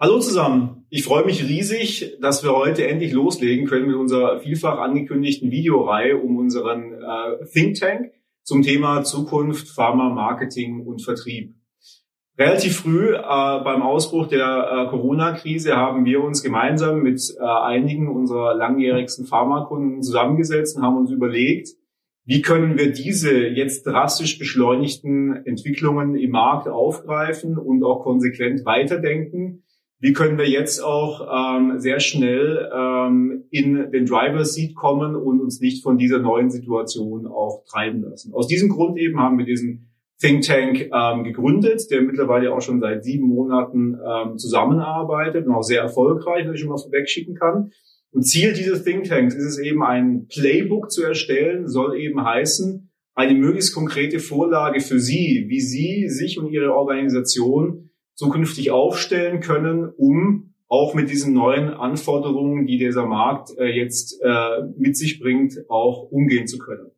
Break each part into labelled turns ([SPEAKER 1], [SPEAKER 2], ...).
[SPEAKER 1] Hallo zusammen. Ich freue mich riesig, dass wir heute endlich loslegen können mit unserer vielfach angekündigten Videoreihe um unseren äh, Think Tank zum Thema Zukunft, Pharma, Marketing und Vertrieb. Relativ früh äh, beim Ausbruch der äh, Corona-Krise haben wir uns gemeinsam mit äh, einigen unserer langjährigsten Pharmakunden zusammengesetzt und haben uns überlegt, wie können wir diese jetzt drastisch beschleunigten Entwicklungen im Markt aufgreifen und auch konsequent weiterdenken wie können wir jetzt auch ähm, sehr schnell ähm, in den Driver Seat kommen und uns nicht von dieser neuen Situation auch treiben lassen. Aus diesem Grund eben haben wir diesen Think Tank ähm, gegründet, der mittlerweile auch schon seit sieben Monaten ähm, zusammenarbeitet und auch sehr erfolgreich, was ich schon mal vorwegschicken kann. Und Ziel dieses Think Tanks ist es eben, ein Playbook zu erstellen, soll eben heißen, eine möglichst konkrete Vorlage für Sie, wie Sie sich und Ihre Organisation zukünftig aufstellen können, um auch mit diesen neuen Anforderungen, die dieser Markt äh, jetzt äh, mit sich bringt, auch umgehen zu können.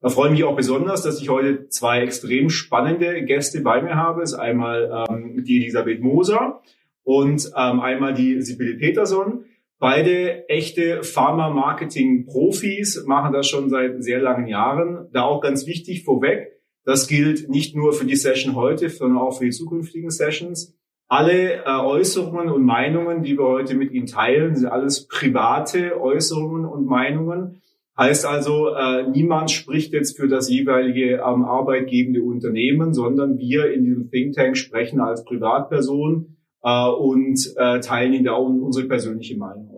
[SPEAKER 1] Da freue ich mich auch besonders, dass ich heute zwei extrem spannende Gäste bei mir habe. Das ist einmal ähm, die Elisabeth Moser und ähm, einmal die Sibylle Peterson. Beide echte Pharma-Marketing-Profis machen das schon seit sehr langen Jahren. Da auch ganz wichtig vorweg, das gilt nicht nur für die Session heute, sondern auch für die zukünftigen Sessions. Alle äh, Äußerungen und Meinungen, die wir heute mit Ihnen teilen, sind alles private Äußerungen und Meinungen. Heißt also, äh, niemand spricht jetzt für das jeweilige ähm, arbeitgebende Unternehmen, sondern wir in diesem Think Tank sprechen als Privatperson äh, und teilen Ihnen da unsere persönliche Meinung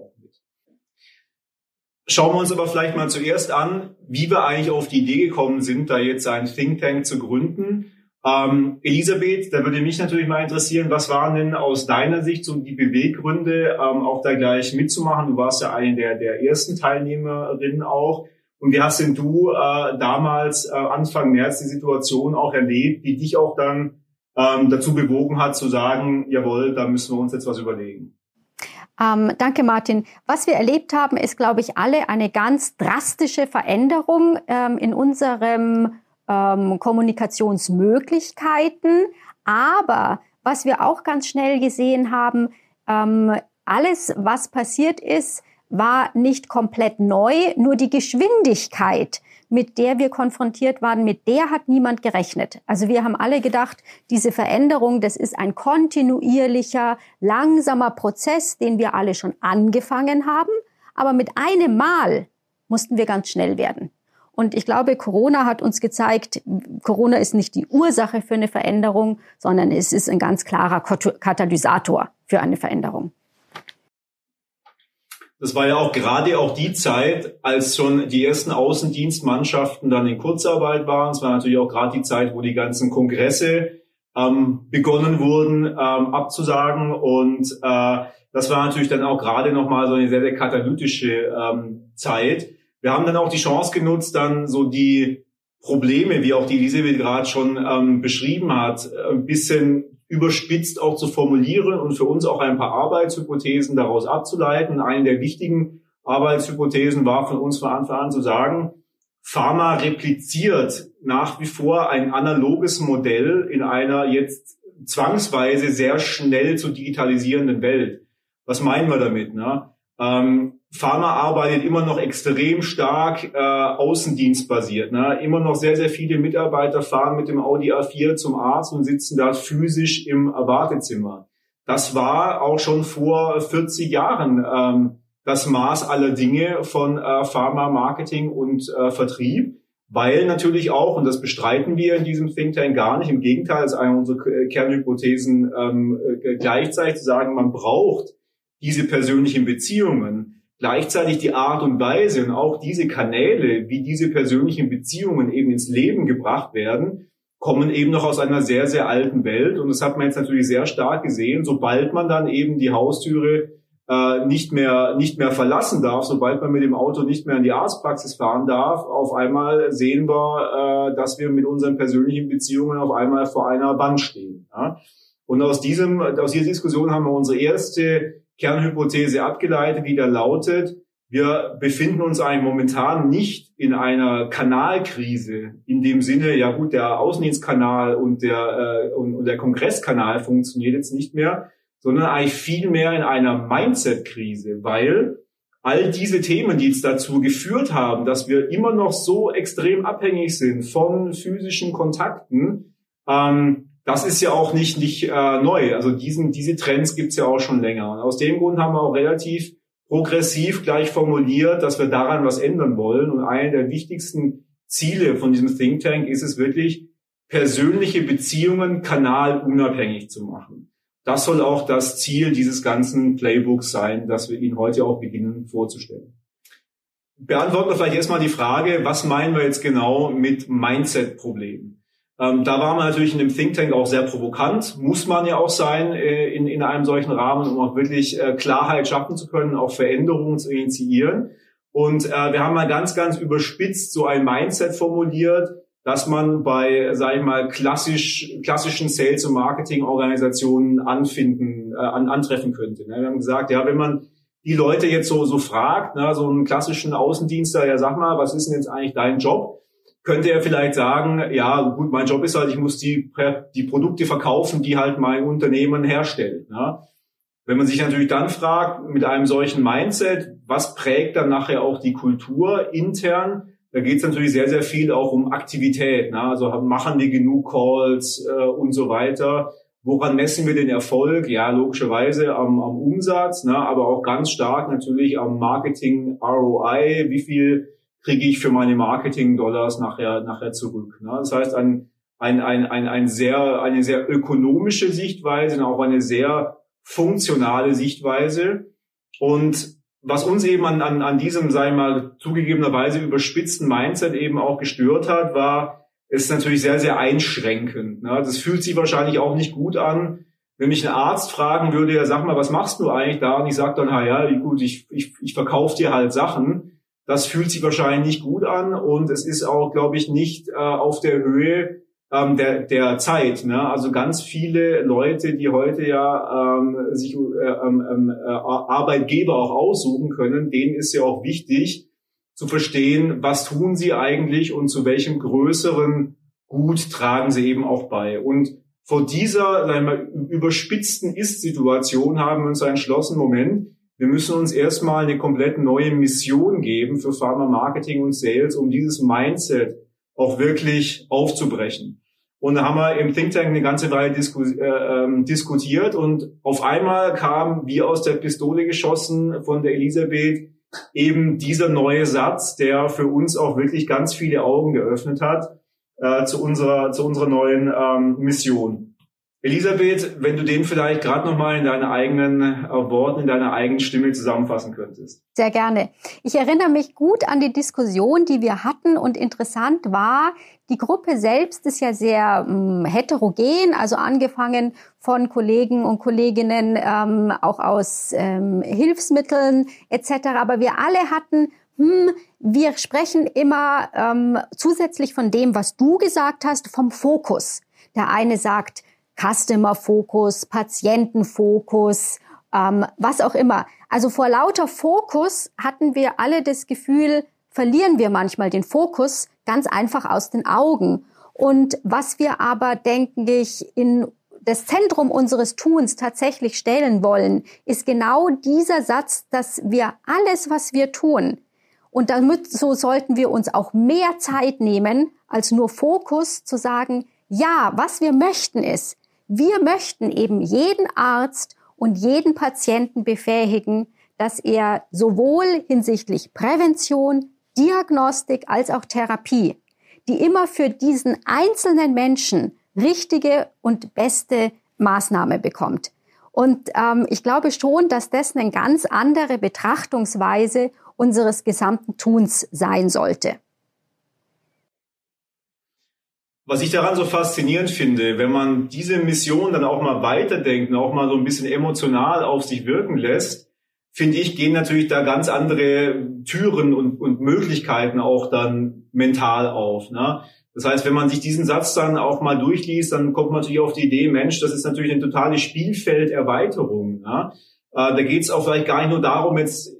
[SPEAKER 1] Schauen wir uns aber vielleicht mal zuerst an, wie wir eigentlich auf die Idee gekommen sind, da jetzt ein Think Tank zu gründen. Ähm, Elisabeth, da würde mich natürlich mal interessieren, was waren denn aus deiner Sicht so die Beweggründe, ähm, auch da gleich mitzumachen? Du warst ja eine der, der ersten Teilnehmerinnen auch. Und wie hast denn du äh, damals, äh, Anfang März, die Situation auch erlebt, die dich auch dann ähm, dazu bewogen hat, zu sagen, jawohl, da müssen wir uns jetzt was überlegen?
[SPEAKER 2] Ähm, danke, Martin. Was wir erlebt haben, ist, glaube ich, alle eine ganz drastische Veränderung ähm, in unserem ähm, Kommunikationsmöglichkeiten. Aber was wir auch ganz schnell gesehen haben, ähm, alles, was passiert ist, war nicht komplett neu, nur die Geschwindigkeit, mit der wir konfrontiert waren, mit der hat niemand gerechnet. Also wir haben alle gedacht, diese Veränderung, das ist ein kontinuierlicher, langsamer Prozess, den wir alle schon angefangen haben. Aber mit einem Mal mussten wir ganz schnell werden. Und ich glaube, Corona hat uns gezeigt, Corona ist nicht die Ursache für eine Veränderung, sondern es ist ein ganz klarer Katalysator für eine Veränderung.
[SPEAKER 1] Das war ja auch gerade auch die Zeit, als schon die ersten Außendienstmannschaften dann in Kurzarbeit waren. Es war natürlich auch gerade die Zeit, wo die ganzen Kongresse ähm, begonnen wurden ähm, abzusagen. Und äh, das war natürlich dann auch gerade nochmal so eine sehr, sehr katalytische ähm, Zeit. Wir haben dann auch die Chance genutzt, dann so die Probleme, wie auch die Elisabeth gerade schon ähm, beschrieben hat, ein bisschen überspitzt auch zu formulieren und für uns auch ein paar Arbeitshypothesen daraus abzuleiten. Eine der wichtigen Arbeitshypothesen war von uns von Anfang an zu sagen, Pharma repliziert nach wie vor ein analoges Modell in einer jetzt zwangsweise sehr schnell zu digitalisierenden Welt. Was meinen wir damit? Ne? Ähm, Pharma arbeitet immer noch extrem stark äh, außendienstbasiert. Ne? Immer noch sehr, sehr viele Mitarbeiter fahren mit dem Audi A4 zum Arzt und sitzen da physisch im Wartezimmer. Das war auch schon vor 40 Jahren ähm, das Maß aller Dinge von äh, Pharma, Marketing und äh, Vertrieb, weil natürlich auch, und das bestreiten wir in diesem Think Tank gar nicht, im Gegenteil, ist eine unserer Kernhypothesen ähm, äh, gleichzeitig zu sagen, man braucht diese persönlichen Beziehungen gleichzeitig die Art und Weise und auch diese Kanäle, wie diese persönlichen Beziehungen eben ins Leben gebracht werden, kommen eben noch aus einer sehr, sehr alten Welt. Und das hat man jetzt natürlich sehr stark gesehen. Sobald man dann eben die Haustüre äh, nicht mehr, nicht mehr verlassen darf, sobald man mit dem Auto nicht mehr in die Arztpraxis fahren darf, auf einmal sehen wir, äh, dass wir mit unseren persönlichen Beziehungen auf einmal vor einer Wand stehen. Und aus diesem, aus dieser Diskussion haben wir unsere erste Kernhypothese abgeleitet, die da lautet, wir befinden uns eigentlich momentan nicht in einer Kanalkrise in dem Sinne, ja gut, der Außendienstkanal und der, äh, und, und der Kongresskanal funktioniert jetzt nicht mehr, sondern eigentlich viel mehr in einer Mindset-Krise, weil all diese Themen, die jetzt dazu geführt haben, dass wir immer noch so extrem abhängig sind von physischen Kontakten, ähm, das ist ja auch nicht, nicht äh, neu. Also diesen, diese Trends gibt's ja auch schon länger. Und aus dem Grund haben wir auch relativ progressiv gleich formuliert, dass wir daran was ändern wollen. Und eine der wichtigsten Ziele von diesem Think Tank ist es wirklich, persönliche Beziehungen kanalunabhängig zu machen. Das soll auch das Ziel dieses ganzen Playbooks sein, das wir Ihnen heute auch beginnen vorzustellen. Beantworten wir vielleicht erstmal die Frage, was meinen wir jetzt genau mit Mindset-Problemen? Ähm, da waren wir natürlich in dem Think Tank auch sehr provokant, muss man ja auch sein äh, in, in einem solchen Rahmen, um auch wirklich äh, Klarheit schaffen zu können, auch Veränderungen zu initiieren. Und äh, wir haben mal ganz, ganz überspitzt so ein Mindset formuliert, dass man bei, sage ich mal, klassisch, klassischen Sales- und Marketing-Organisationen anfinden, äh, an, antreffen könnte. Ne? Wir haben gesagt, ja, wenn man die Leute jetzt so, so fragt, ne, so einen klassischen Außendienster, ja, sag mal, was ist denn jetzt eigentlich dein Job? Könnte er vielleicht sagen, ja, gut, mein Job ist halt, ich muss die, die Produkte verkaufen, die halt mein Unternehmen herstellt. Ne? Wenn man sich natürlich dann fragt, mit einem solchen Mindset, was prägt dann nachher auch die Kultur intern, da geht es natürlich sehr, sehr viel auch um Aktivität. Ne? Also machen wir genug Calls äh, und so weiter. Woran messen wir den Erfolg? Ja, logischerweise am, am Umsatz, ne? aber auch ganz stark natürlich am Marketing ROI. Wie viel kriege ich für meine Marketing-Dollars nachher, nachher zurück? Ne? Das heißt, ein, ein, ein, ein, ein sehr, eine sehr ökonomische Sichtweise und auch eine sehr funktionale Sichtweise. Und was uns eben an, an, an diesem, wir mal, zugegebenerweise überspitzten Mindset eben auch gestört hat, war, es ist natürlich sehr, sehr einschränkend. Ne? Das fühlt sich wahrscheinlich auch nicht gut an, wenn mich ein Arzt fragen würde, ja, sag mal, was machst du eigentlich da? Und ich sage dann, ja, gut, ich, ich, ich verkaufe dir halt Sachen. Das fühlt sich wahrscheinlich nicht gut an und es ist auch, glaube ich, nicht äh, auf der Höhe ähm, der, der Zeit. Ne? Also ganz viele Leute, die heute ja ähm, sich äh, ähm, ähm, äh, Arbeitgeber auch aussuchen können, denen ist ja auch wichtig zu verstehen, was tun sie eigentlich und zu welchem größeren Gut tragen sie eben auch bei. Und vor dieser sagen wir, überspitzten Ist-Situation haben wir uns entschlossen, Moment, wir müssen uns erstmal eine komplett neue Mission geben für Pharma Marketing und Sales, um dieses Mindset auch wirklich aufzubrechen. Und da haben wir im Think Tank eine ganze Weile disku äh, ähm, diskutiert und auf einmal kam wie aus der Pistole geschossen von der Elisabeth eben dieser neue Satz, der für uns auch wirklich ganz viele Augen geöffnet hat äh, zu unserer zu unserer neuen ähm, Mission. Elisabeth, wenn du den vielleicht gerade nochmal in deinen eigenen äh, Worten, in deiner eigenen Stimme zusammenfassen könntest.
[SPEAKER 2] Sehr gerne. Ich erinnere mich gut an die Diskussion, die wir hatten und interessant war, die Gruppe selbst ist ja sehr ähm, heterogen, also angefangen von Kollegen und Kolleginnen ähm, auch aus ähm, Hilfsmitteln etc. Aber wir alle hatten hm, wir sprechen immer ähm, zusätzlich von dem, was du gesagt hast, vom Fokus. Der eine sagt, Customer-Fokus, Patientenfokus, ähm, was auch immer. Also vor lauter Fokus hatten wir alle das Gefühl, verlieren wir manchmal den Fokus ganz einfach aus den Augen. Und was wir aber, denke ich, in das Zentrum unseres Tuns tatsächlich stellen wollen, ist genau dieser Satz, dass wir alles, was wir tun, und damit so sollten wir uns auch mehr Zeit nehmen, als nur Fokus zu sagen, ja, was wir möchten ist, wir möchten eben jeden Arzt und jeden Patienten befähigen, dass er sowohl hinsichtlich Prävention, Diagnostik als auch Therapie, die immer für diesen einzelnen Menschen richtige und beste Maßnahme bekommt. Und ähm, ich glaube schon, dass das eine ganz andere Betrachtungsweise unseres gesamten Tuns sein sollte.
[SPEAKER 1] Was ich daran so faszinierend finde, wenn man diese Mission dann auch mal weiterdenkt und auch mal so ein bisschen emotional auf sich wirken lässt, finde ich, gehen natürlich da ganz andere Türen und, und Möglichkeiten auch dann mental auf. Ne? Das heißt, wenn man sich diesen Satz dann auch mal durchliest, dann kommt man natürlich auf die Idee, Mensch, das ist natürlich eine totale Spielfelderweiterung. Ne? Äh, da geht es auch vielleicht gar nicht nur darum, jetzt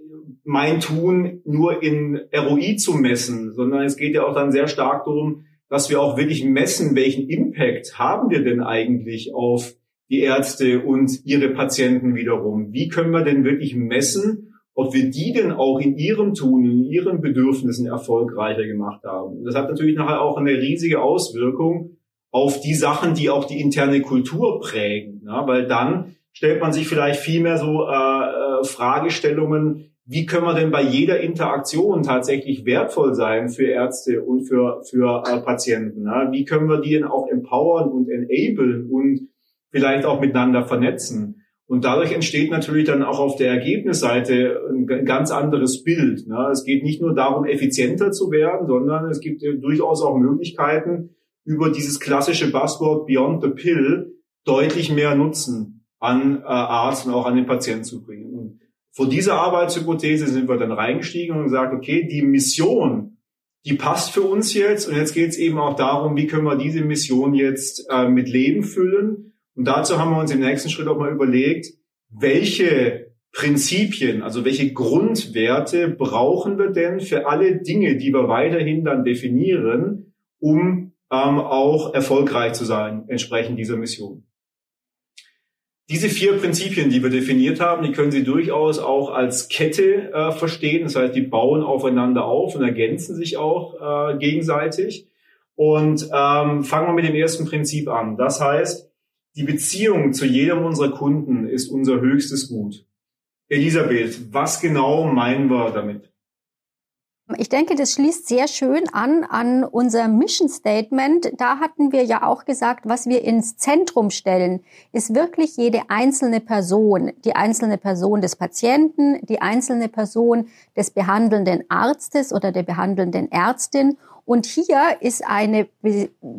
[SPEAKER 1] mein Tun nur in ROI zu messen, sondern es geht ja auch dann sehr stark darum, dass wir auch wirklich messen, welchen Impact haben wir denn eigentlich auf die Ärzte und ihre Patienten wiederum. Wie können wir denn wirklich messen, ob wir die denn auch in ihrem Tun, in ihren Bedürfnissen erfolgreicher gemacht haben? Das hat natürlich nachher auch eine riesige Auswirkung auf die Sachen, die auch die interne Kultur prägen, ja, weil dann stellt man sich vielleicht viel mehr so äh, äh, Fragestellungen, wie können wir denn bei jeder Interaktion tatsächlich wertvoll sein für Ärzte und für, für äh, Patienten? Ja? Wie können wir die denn auch empowern und enablen und vielleicht auch miteinander vernetzen? Und dadurch entsteht natürlich dann auch auf der Ergebnisseite ein ganz anderes Bild. Ne? Es geht nicht nur darum, effizienter zu werden, sondern es gibt durchaus auch Möglichkeiten, über dieses klassische Buzzword Beyond the Pill deutlich mehr Nutzen an äh, Arzt und auch an den Patienten zu bringen. Vor dieser Arbeitshypothese sind wir dann reingestiegen und gesagt, okay, die Mission, die passt für uns jetzt und jetzt geht es eben auch darum, wie können wir diese Mission jetzt äh, mit Leben füllen. Und dazu haben wir uns im nächsten Schritt auch mal überlegt, welche Prinzipien, also welche Grundwerte brauchen wir denn für alle Dinge, die wir weiterhin dann definieren, um ähm, auch erfolgreich zu sein, entsprechend dieser Mission. Diese vier Prinzipien, die wir definiert haben, die können Sie durchaus auch als Kette äh, verstehen. Das heißt, die bauen aufeinander auf und ergänzen sich auch äh, gegenseitig. Und ähm, fangen wir mit dem ersten Prinzip an. Das heißt, die Beziehung zu jedem unserer Kunden ist unser höchstes Gut. Elisabeth, was genau meinen wir damit?
[SPEAKER 2] Ich denke, das schließt sehr schön an an unser Mission Statement. Da hatten wir ja auch gesagt, was wir ins Zentrum stellen, ist wirklich jede einzelne Person, die einzelne Person des Patienten, die einzelne Person des behandelnden Arztes oder der behandelnden Ärztin. Und hier ist eine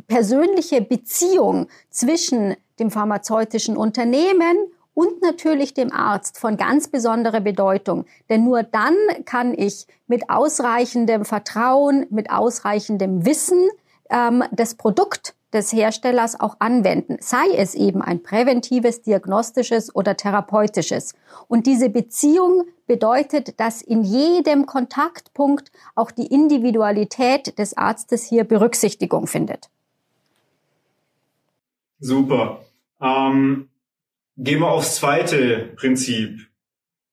[SPEAKER 2] persönliche Beziehung zwischen dem pharmazeutischen Unternehmen und natürlich dem Arzt von ganz besonderer Bedeutung. Denn nur dann kann ich mit ausreichendem Vertrauen, mit ausreichendem Wissen ähm, das Produkt des Herstellers auch anwenden, sei es eben ein präventives, diagnostisches oder therapeutisches. Und diese Beziehung bedeutet, dass in jedem Kontaktpunkt auch die Individualität des Arztes hier Berücksichtigung findet.
[SPEAKER 1] Super. Ähm, Gehen wir aufs zweite Prinzip.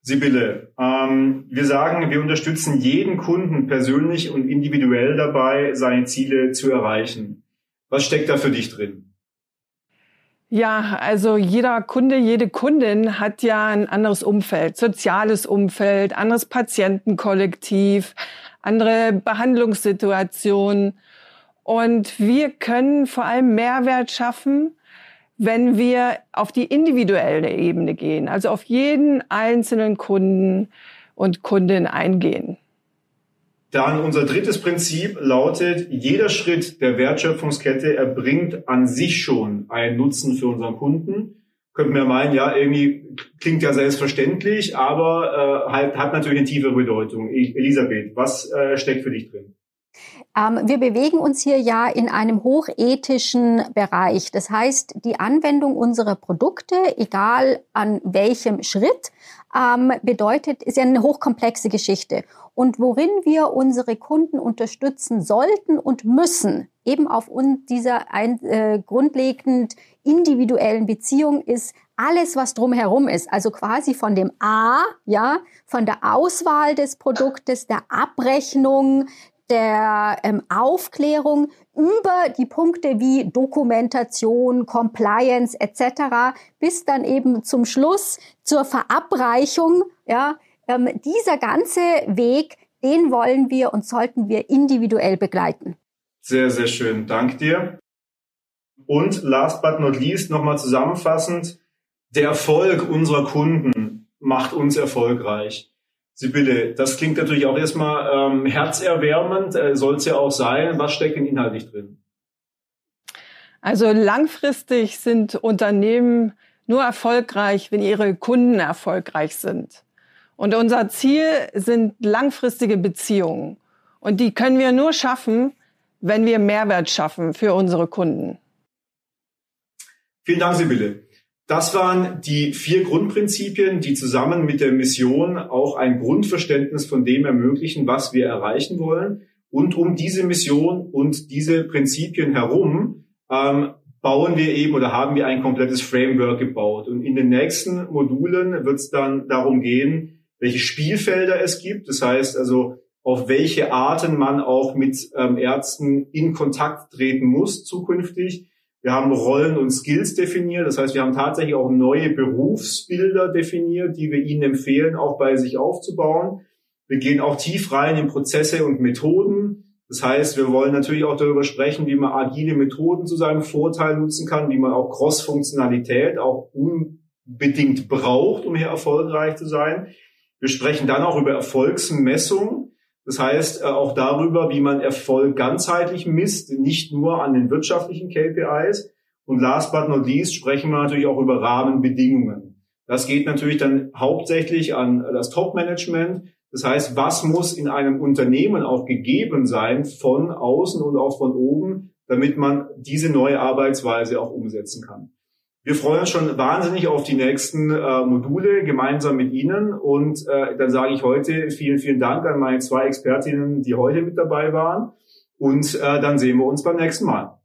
[SPEAKER 1] Sibylle, ähm, wir sagen, wir unterstützen jeden Kunden persönlich und individuell dabei, seine Ziele zu erreichen. Was steckt da für dich drin?
[SPEAKER 3] Ja, also jeder Kunde, jede Kundin hat ja ein anderes Umfeld, soziales Umfeld, anderes Patientenkollektiv, andere Behandlungssituationen. Und wir können vor allem Mehrwert schaffen, wenn wir auf die individuelle Ebene gehen, also auf jeden einzelnen Kunden und Kundin eingehen.
[SPEAKER 1] Dann unser drittes Prinzip lautet, jeder Schritt der Wertschöpfungskette erbringt an sich schon einen Nutzen für unseren Kunden. Könnten wir meinen, ja, irgendwie klingt ja selbstverständlich, aber äh, halt, hat natürlich eine tiefe Bedeutung. Elisabeth, was äh, steckt für dich drin?
[SPEAKER 2] Ähm, wir bewegen uns hier ja in einem hochethischen Bereich. Das heißt, die Anwendung unserer Produkte, egal an welchem Schritt, ähm, bedeutet, ist ja eine hochkomplexe Geschichte. Und worin wir unsere Kunden unterstützen sollten und müssen, eben auf dieser ein, äh, grundlegend individuellen Beziehung, ist alles, was drumherum ist. Also quasi von dem A, ja, von der Auswahl des Produktes, der Abrechnung, der ähm, Aufklärung über die Punkte wie Dokumentation, Compliance etc. bis dann eben zum Schluss zur Verabreichung. Ja, ähm, dieser ganze Weg, den wollen wir und sollten wir individuell begleiten.
[SPEAKER 1] Sehr, sehr schön. Dank dir. Und last but not least nochmal zusammenfassend, der Erfolg unserer Kunden macht uns erfolgreich. Sibylle, das klingt natürlich auch erstmal ähm, herzerwärmend, äh, soll es ja auch sein. Was steckt denn inhaltlich drin?
[SPEAKER 3] Also langfristig sind Unternehmen nur erfolgreich, wenn ihre Kunden erfolgreich sind. Und unser Ziel sind langfristige Beziehungen. Und die können wir nur schaffen, wenn wir Mehrwert schaffen für unsere Kunden.
[SPEAKER 1] Vielen Dank, Sibylle. Das waren die vier Grundprinzipien, die zusammen mit der Mission auch ein Grundverständnis von dem ermöglichen, was wir erreichen wollen. Und um diese Mission und diese Prinzipien herum ähm, bauen wir eben oder haben wir ein komplettes Framework gebaut. Und in den nächsten Modulen wird es dann darum gehen, welche Spielfelder es gibt. Das heißt also, auf welche Arten man auch mit ähm, Ärzten in Kontakt treten muss zukünftig. Wir haben Rollen und Skills definiert. Das heißt, wir haben tatsächlich auch neue Berufsbilder definiert, die wir Ihnen empfehlen, auch bei sich aufzubauen. Wir gehen auch tief rein in Prozesse und Methoden. Das heißt, wir wollen natürlich auch darüber sprechen, wie man agile Methoden zu seinem Vorteil nutzen kann, wie man auch Cross-Funktionalität auch unbedingt braucht, um hier erfolgreich zu sein. Wir sprechen dann auch über Erfolgsmessung. Das heißt, äh, auch darüber, wie man Erfolg ganzheitlich misst, nicht nur an den wirtschaftlichen KPIs. Und last but not least sprechen wir natürlich auch über Rahmenbedingungen. Das geht natürlich dann hauptsächlich an das Top-Management. Das heißt, was muss in einem Unternehmen auch gegeben sein von außen und auch von oben, damit man diese neue Arbeitsweise auch umsetzen kann. Wir freuen uns schon wahnsinnig auf die nächsten äh, Module gemeinsam mit Ihnen. Und äh, dann sage ich heute vielen, vielen Dank an meine zwei Expertinnen, die heute mit dabei waren. Und äh, dann sehen wir uns beim nächsten Mal.